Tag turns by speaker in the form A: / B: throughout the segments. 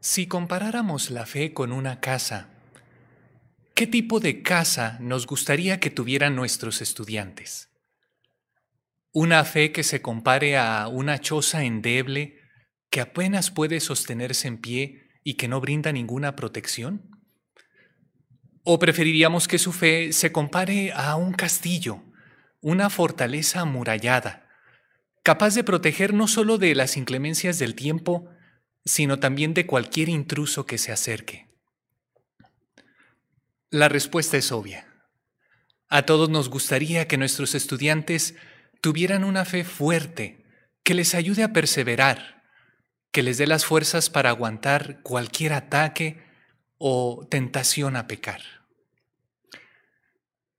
A: Si comparáramos la fe con una casa, ¿qué tipo de casa nos gustaría que tuvieran nuestros estudiantes? ¿Una fe que se compare a una choza endeble que apenas puede sostenerse en pie y que no brinda ninguna protección? ¿O preferiríamos que su fe se compare a un castillo, una fortaleza amurallada, capaz de proteger no solo de las inclemencias del tiempo, sino también de cualquier intruso que se acerque? La respuesta es obvia. A todos nos gustaría que nuestros estudiantes tuvieran una fe fuerte, que les ayude a perseverar, que les dé las fuerzas para aguantar cualquier ataque o tentación a pecar.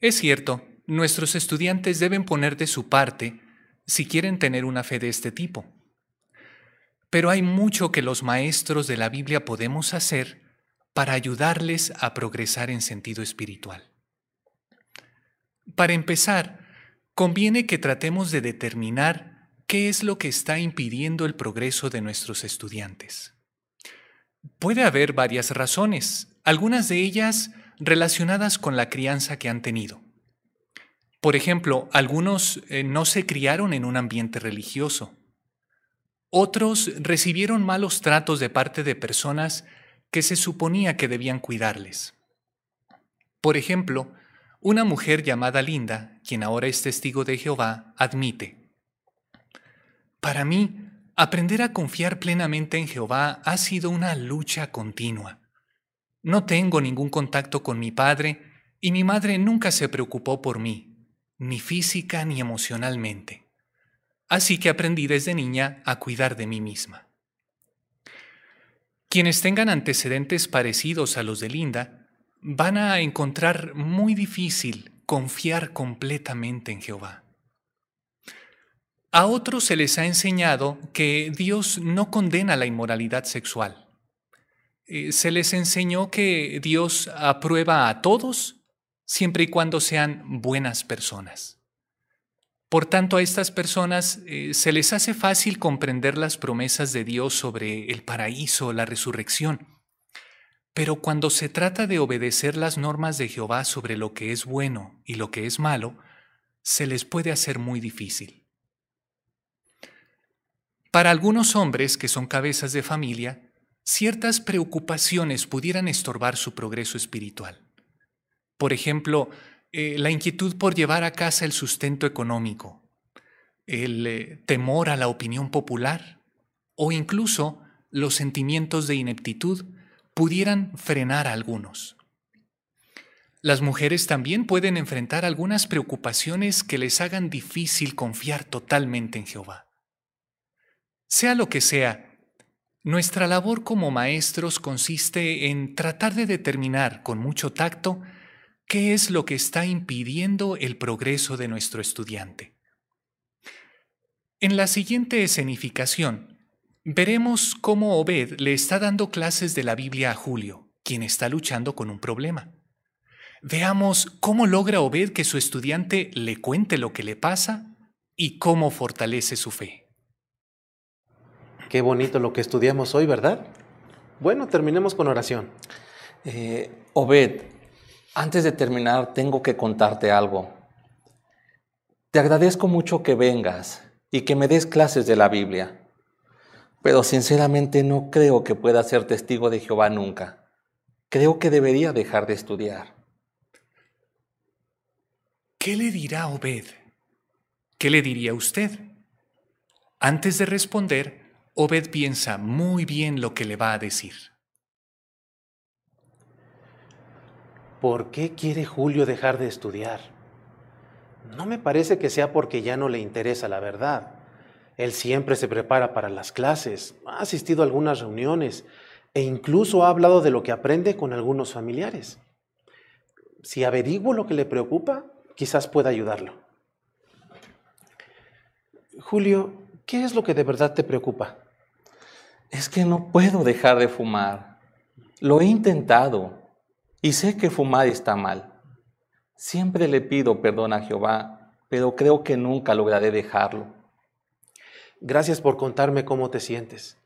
A: Es cierto, nuestros estudiantes deben poner de su parte si quieren tener una fe de este tipo. Pero hay mucho que los maestros de la Biblia podemos hacer para ayudarles a progresar en sentido espiritual. Para empezar, conviene que tratemos de determinar qué es lo que está impidiendo el progreso de nuestros estudiantes. Puede haber varias razones, algunas de ellas relacionadas con la crianza que han tenido. Por ejemplo, algunos eh, no se criaron en un ambiente religioso. Otros recibieron malos tratos de parte de personas que se suponía que debían cuidarles. Por ejemplo, una mujer llamada Linda, quien ahora es testigo de Jehová, admite, Para mí, aprender a confiar plenamente en Jehová ha sido una lucha continua. No tengo ningún contacto con mi padre y mi madre nunca se preocupó por mí, ni física ni emocionalmente. Así que aprendí desde niña a cuidar de mí misma. Quienes tengan antecedentes parecidos a los de Linda van a encontrar muy difícil confiar completamente en Jehová. A otros se les ha enseñado que Dios no condena la inmoralidad sexual. Eh, se les enseñó que Dios aprueba a todos siempre y cuando sean buenas personas. Por tanto, a estas personas eh, se les hace fácil comprender las promesas de Dios sobre el paraíso, la resurrección. Pero cuando se trata de obedecer las normas de Jehová sobre lo que es bueno y lo que es malo, se les puede hacer muy difícil. Para algunos hombres que son cabezas de familia, ciertas preocupaciones pudieran estorbar su progreso espiritual. Por ejemplo, eh, la inquietud por llevar a casa el sustento económico, el eh, temor a la opinión popular o incluso los sentimientos de ineptitud pudieran frenar a algunos. Las mujeres también pueden enfrentar algunas preocupaciones que les hagan difícil confiar totalmente en Jehová. Sea lo que sea, nuestra labor como maestros consiste en tratar de determinar con mucho tacto ¿Qué es lo que está impidiendo el progreso de nuestro estudiante? En la siguiente escenificación, veremos cómo Obed le está dando clases de la Biblia a Julio, quien está luchando con un problema. Veamos cómo logra Obed que su estudiante le cuente lo que le pasa y cómo fortalece su fe.
B: Qué bonito lo que estudiamos hoy, ¿verdad? Bueno, terminemos con oración.
C: Eh, Obed, antes de terminar, tengo que contarte algo. Te agradezco mucho que vengas y que me des clases de la Biblia, pero sinceramente no creo que pueda ser testigo de Jehová nunca. Creo que debería dejar de estudiar.
A: ¿Qué le dirá Obed? ¿Qué le diría usted? Antes de responder, Obed piensa muy bien lo que le va a decir.
B: ¿Por qué quiere Julio dejar de estudiar? No me parece que sea porque ya no le interesa la verdad. Él siempre se prepara para las clases, ha asistido a algunas reuniones e incluso ha hablado de lo que aprende con algunos familiares. Si averiguo lo que le preocupa, quizás pueda ayudarlo. Julio, ¿qué es lo que de verdad te preocupa?
C: Es que no puedo dejar de fumar. Lo he intentado, y sé que fumar está mal. Siempre le pido perdón a Jehová, pero creo que nunca lograré dejarlo.
B: Gracias por contarme cómo te sientes.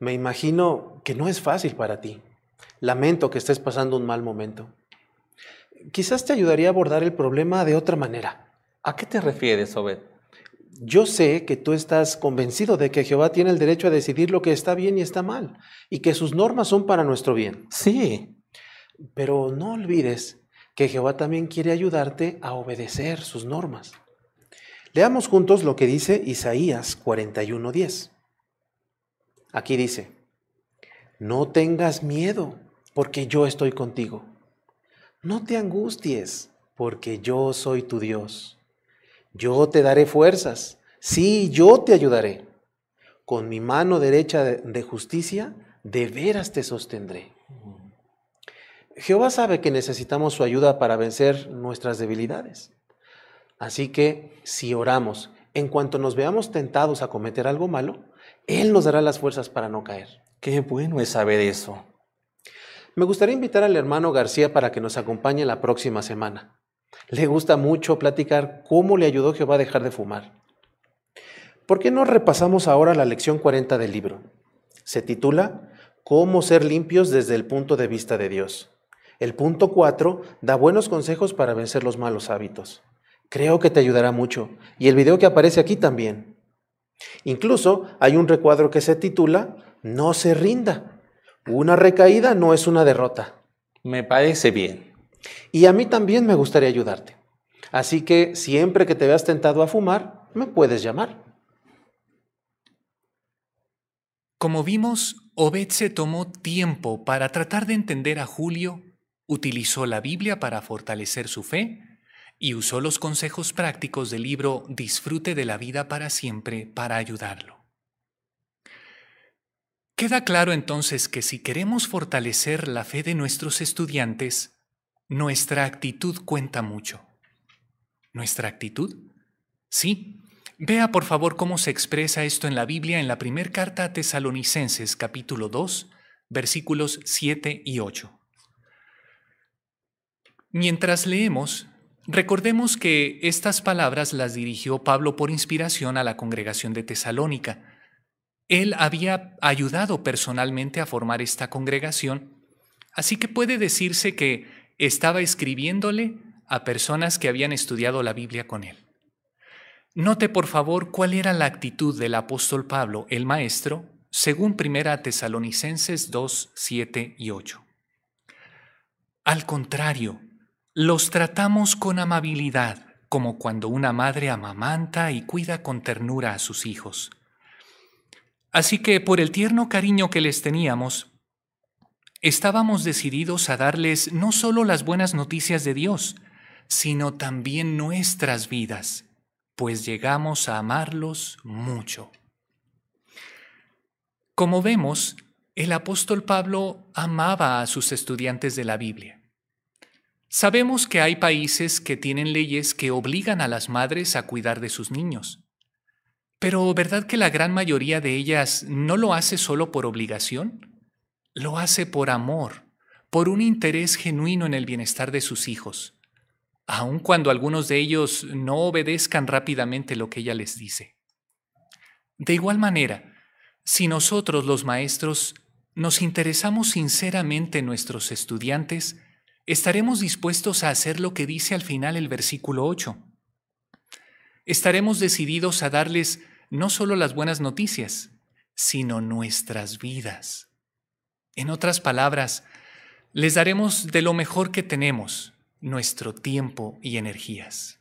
B: Me imagino que no es fácil para ti. Lamento que estés pasando un mal momento. Quizás te ayudaría a abordar el problema de otra manera.
C: ¿A qué te refieres, Obed?
B: Yo sé que tú estás convencido de que Jehová tiene el derecho a decidir lo que está bien y está mal, y que sus normas son para nuestro bien.
C: Sí.
B: Pero no olvides que Jehová también quiere ayudarte a obedecer sus normas. Leamos juntos lo que dice Isaías 41:10. Aquí dice, no tengas miedo, porque yo estoy contigo. No te angusties, porque yo soy tu Dios. Yo te daré fuerzas, sí, yo te ayudaré. Con mi mano derecha de justicia, de veras te sostendré. Jehová sabe que necesitamos su ayuda para vencer nuestras debilidades. Así que si oramos, en cuanto nos veamos tentados a cometer algo malo, Él nos dará las fuerzas para no caer.
C: Qué bueno es saber eso.
B: Me gustaría invitar al hermano García para que nos acompañe la próxima semana. Le gusta mucho platicar cómo le ayudó Jehová a dejar de fumar. ¿Por qué no repasamos ahora la lección 40 del libro? Se titula Cómo ser limpios desde el punto de vista de Dios. El punto 4 da buenos consejos para vencer los malos hábitos. Creo que te ayudará mucho. Y el video que aparece aquí también. Incluso hay un recuadro que se titula No se rinda. Una recaída no es una derrota.
C: Me parece bien.
B: Y a mí también me gustaría ayudarte. Así que siempre que te veas tentado a fumar, me puedes llamar.
A: Como vimos, Obed se tomó tiempo para tratar de entender a Julio utilizó la Biblia para fortalecer su fe y usó los consejos prácticos del libro Disfrute de la vida para siempre para ayudarlo. Queda claro entonces que si queremos fortalecer la fe de nuestros estudiantes, nuestra actitud cuenta mucho. ¿Nuestra actitud? Sí. Vea por favor cómo se expresa esto en la Biblia en la primera carta a Tesalonicenses capítulo 2, versículos 7 y 8. Mientras leemos, recordemos que estas palabras las dirigió Pablo por inspiración a la congregación de Tesalónica. Él había ayudado personalmente a formar esta congregación, así que puede decirse que estaba escribiéndole a personas que habían estudiado la Biblia con él. Note por favor cuál era la actitud del apóstol Pablo, el maestro, según 1 Tesalonicenses 2, 7 y 8. Al contrario, los tratamos con amabilidad, como cuando una madre amamanta y cuida con ternura a sus hijos. Así que por el tierno cariño que les teníamos, estábamos decididos a darles no solo las buenas noticias de Dios, sino también nuestras vidas, pues llegamos a amarlos mucho. Como vemos, el apóstol Pablo amaba a sus estudiantes de la Biblia. Sabemos que hay países que tienen leyes que obligan a las madres a cuidar de sus niños. Pero ¿verdad que la gran mayoría de ellas no lo hace solo por obligación? Lo hace por amor, por un interés genuino en el bienestar de sus hijos, aun cuando algunos de ellos no obedezcan rápidamente lo que ella les dice. De igual manera, si nosotros los maestros nos interesamos sinceramente en nuestros estudiantes, estaremos dispuestos a hacer lo que dice al final el versículo 8. Estaremos decididos a darles no solo las buenas noticias, sino nuestras vidas. En otras palabras, les daremos de lo mejor que tenemos, nuestro tiempo y energías.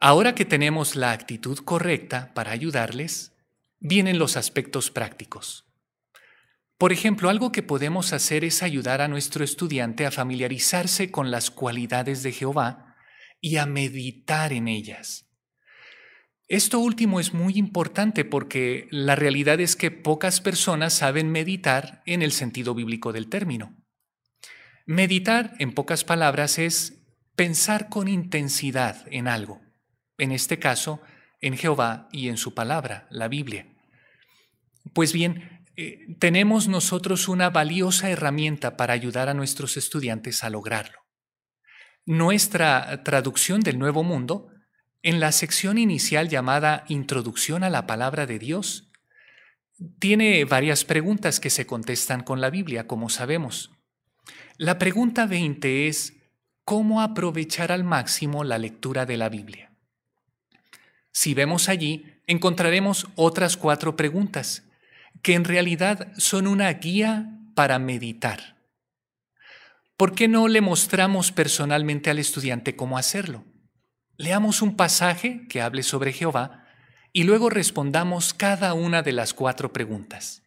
A: Ahora que tenemos la actitud correcta para ayudarles, vienen los aspectos prácticos. Por ejemplo, algo que podemos hacer es ayudar a nuestro estudiante a familiarizarse con las cualidades de Jehová y a meditar en ellas. Esto último es muy importante porque la realidad es que pocas personas saben meditar en el sentido bíblico del término. Meditar, en pocas palabras, es pensar con intensidad en algo, en este caso, en Jehová y en su palabra, la Biblia. Pues bien, eh, tenemos nosotros una valiosa herramienta para ayudar a nuestros estudiantes a lograrlo. Nuestra traducción del Nuevo Mundo, en la sección inicial llamada Introducción a la Palabra de Dios, tiene varias preguntas que se contestan con la Biblia, como sabemos. La pregunta 20 es, ¿cómo aprovechar al máximo la lectura de la Biblia? Si vemos allí, encontraremos otras cuatro preguntas, que en realidad son una guía para meditar. ¿Por qué no le mostramos personalmente al estudiante cómo hacerlo? Leamos un pasaje que hable sobre Jehová y luego respondamos cada una de las cuatro preguntas.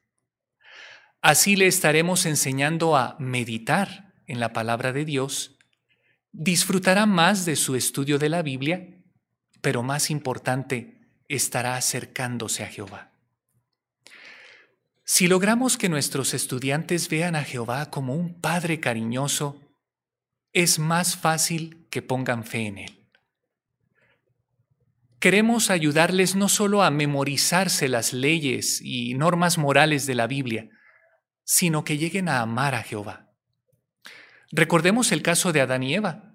A: Así le estaremos enseñando a meditar en la palabra de Dios, disfrutará más de su estudio de la Biblia, pero más importante, estará acercándose a Jehová. Si logramos que nuestros estudiantes vean a Jehová como un Padre cariñoso, es más fácil que pongan fe en Él. Queremos ayudarles no solo a memorizarse las leyes y normas morales de la Biblia, sino que lleguen a amar a Jehová. Recordemos el caso de Adán y Eva.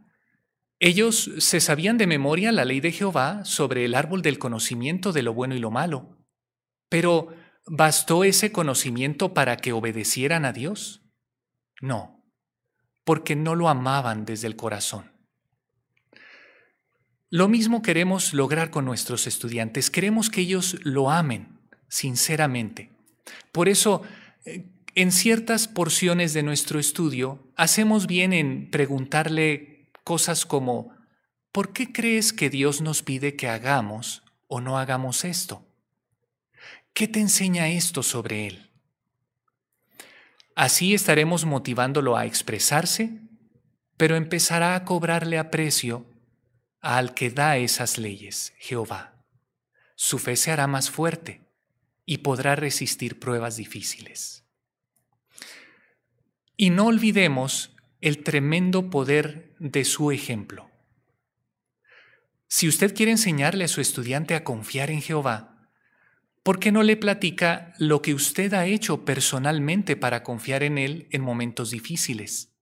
A: Ellos se sabían de memoria la ley de Jehová sobre el árbol del conocimiento de lo bueno y lo malo, pero ¿Bastó ese conocimiento para que obedecieran a Dios? No, porque no lo amaban desde el corazón. Lo mismo queremos lograr con nuestros estudiantes. Queremos que ellos lo amen sinceramente. Por eso, eh, en ciertas porciones de nuestro estudio, hacemos bien en preguntarle cosas como, ¿por qué crees que Dios nos pide que hagamos o no hagamos esto? ¿Qué te enseña esto sobre él? Así estaremos motivándolo a expresarse, pero empezará a cobrarle aprecio al que da esas leyes, Jehová. Su fe se hará más fuerte y podrá resistir pruebas difíciles. Y no olvidemos el tremendo poder de su ejemplo. Si usted quiere enseñarle a su estudiante a confiar en Jehová, ¿por qué no le platica lo que usted ha hecho personalmente para confiar en Él en momentos difíciles?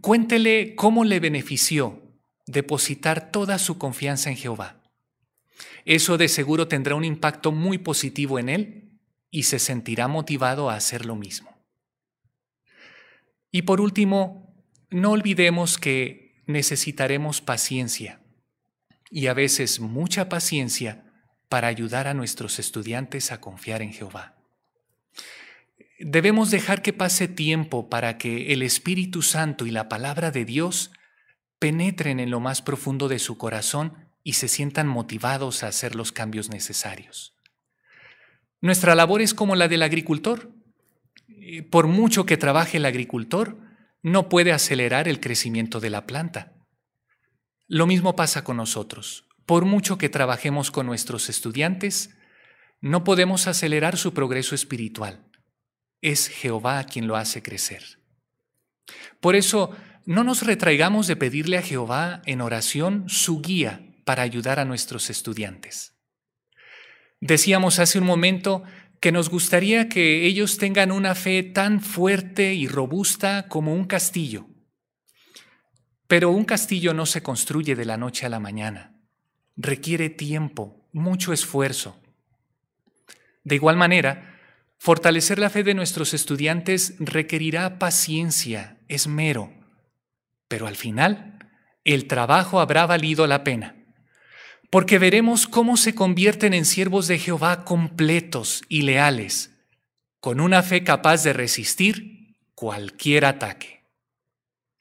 A: Cuéntele cómo le benefició depositar toda su confianza en Jehová. Eso de seguro tendrá un impacto muy positivo en Él y se sentirá motivado a hacer lo mismo. Y por último, no olvidemos que necesitaremos paciencia y a veces mucha paciencia para ayudar a nuestros estudiantes a confiar en Jehová. Debemos dejar que pase tiempo para que el Espíritu Santo y la palabra de Dios penetren en lo más profundo de su corazón y se sientan motivados a hacer los cambios necesarios. Nuestra labor es como la del agricultor. Por mucho que trabaje el agricultor, no puede acelerar el crecimiento de la planta. Lo mismo pasa con nosotros. Por mucho que trabajemos con nuestros estudiantes, no podemos acelerar su progreso espiritual. Es Jehová quien lo hace crecer. Por eso, no nos retraigamos de pedirle a Jehová en oración su guía para ayudar a nuestros estudiantes. Decíamos hace un momento que nos gustaría que ellos tengan una fe tan fuerte y robusta como un castillo. Pero un castillo no se construye de la noche a la mañana requiere tiempo, mucho esfuerzo. De igual manera, fortalecer la fe de nuestros estudiantes requerirá paciencia, esmero, pero al final el trabajo habrá valido la pena, porque veremos cómo se convierten en siervos de Jehová completos y leales, con una fe capaz de resistir cualquier ataque.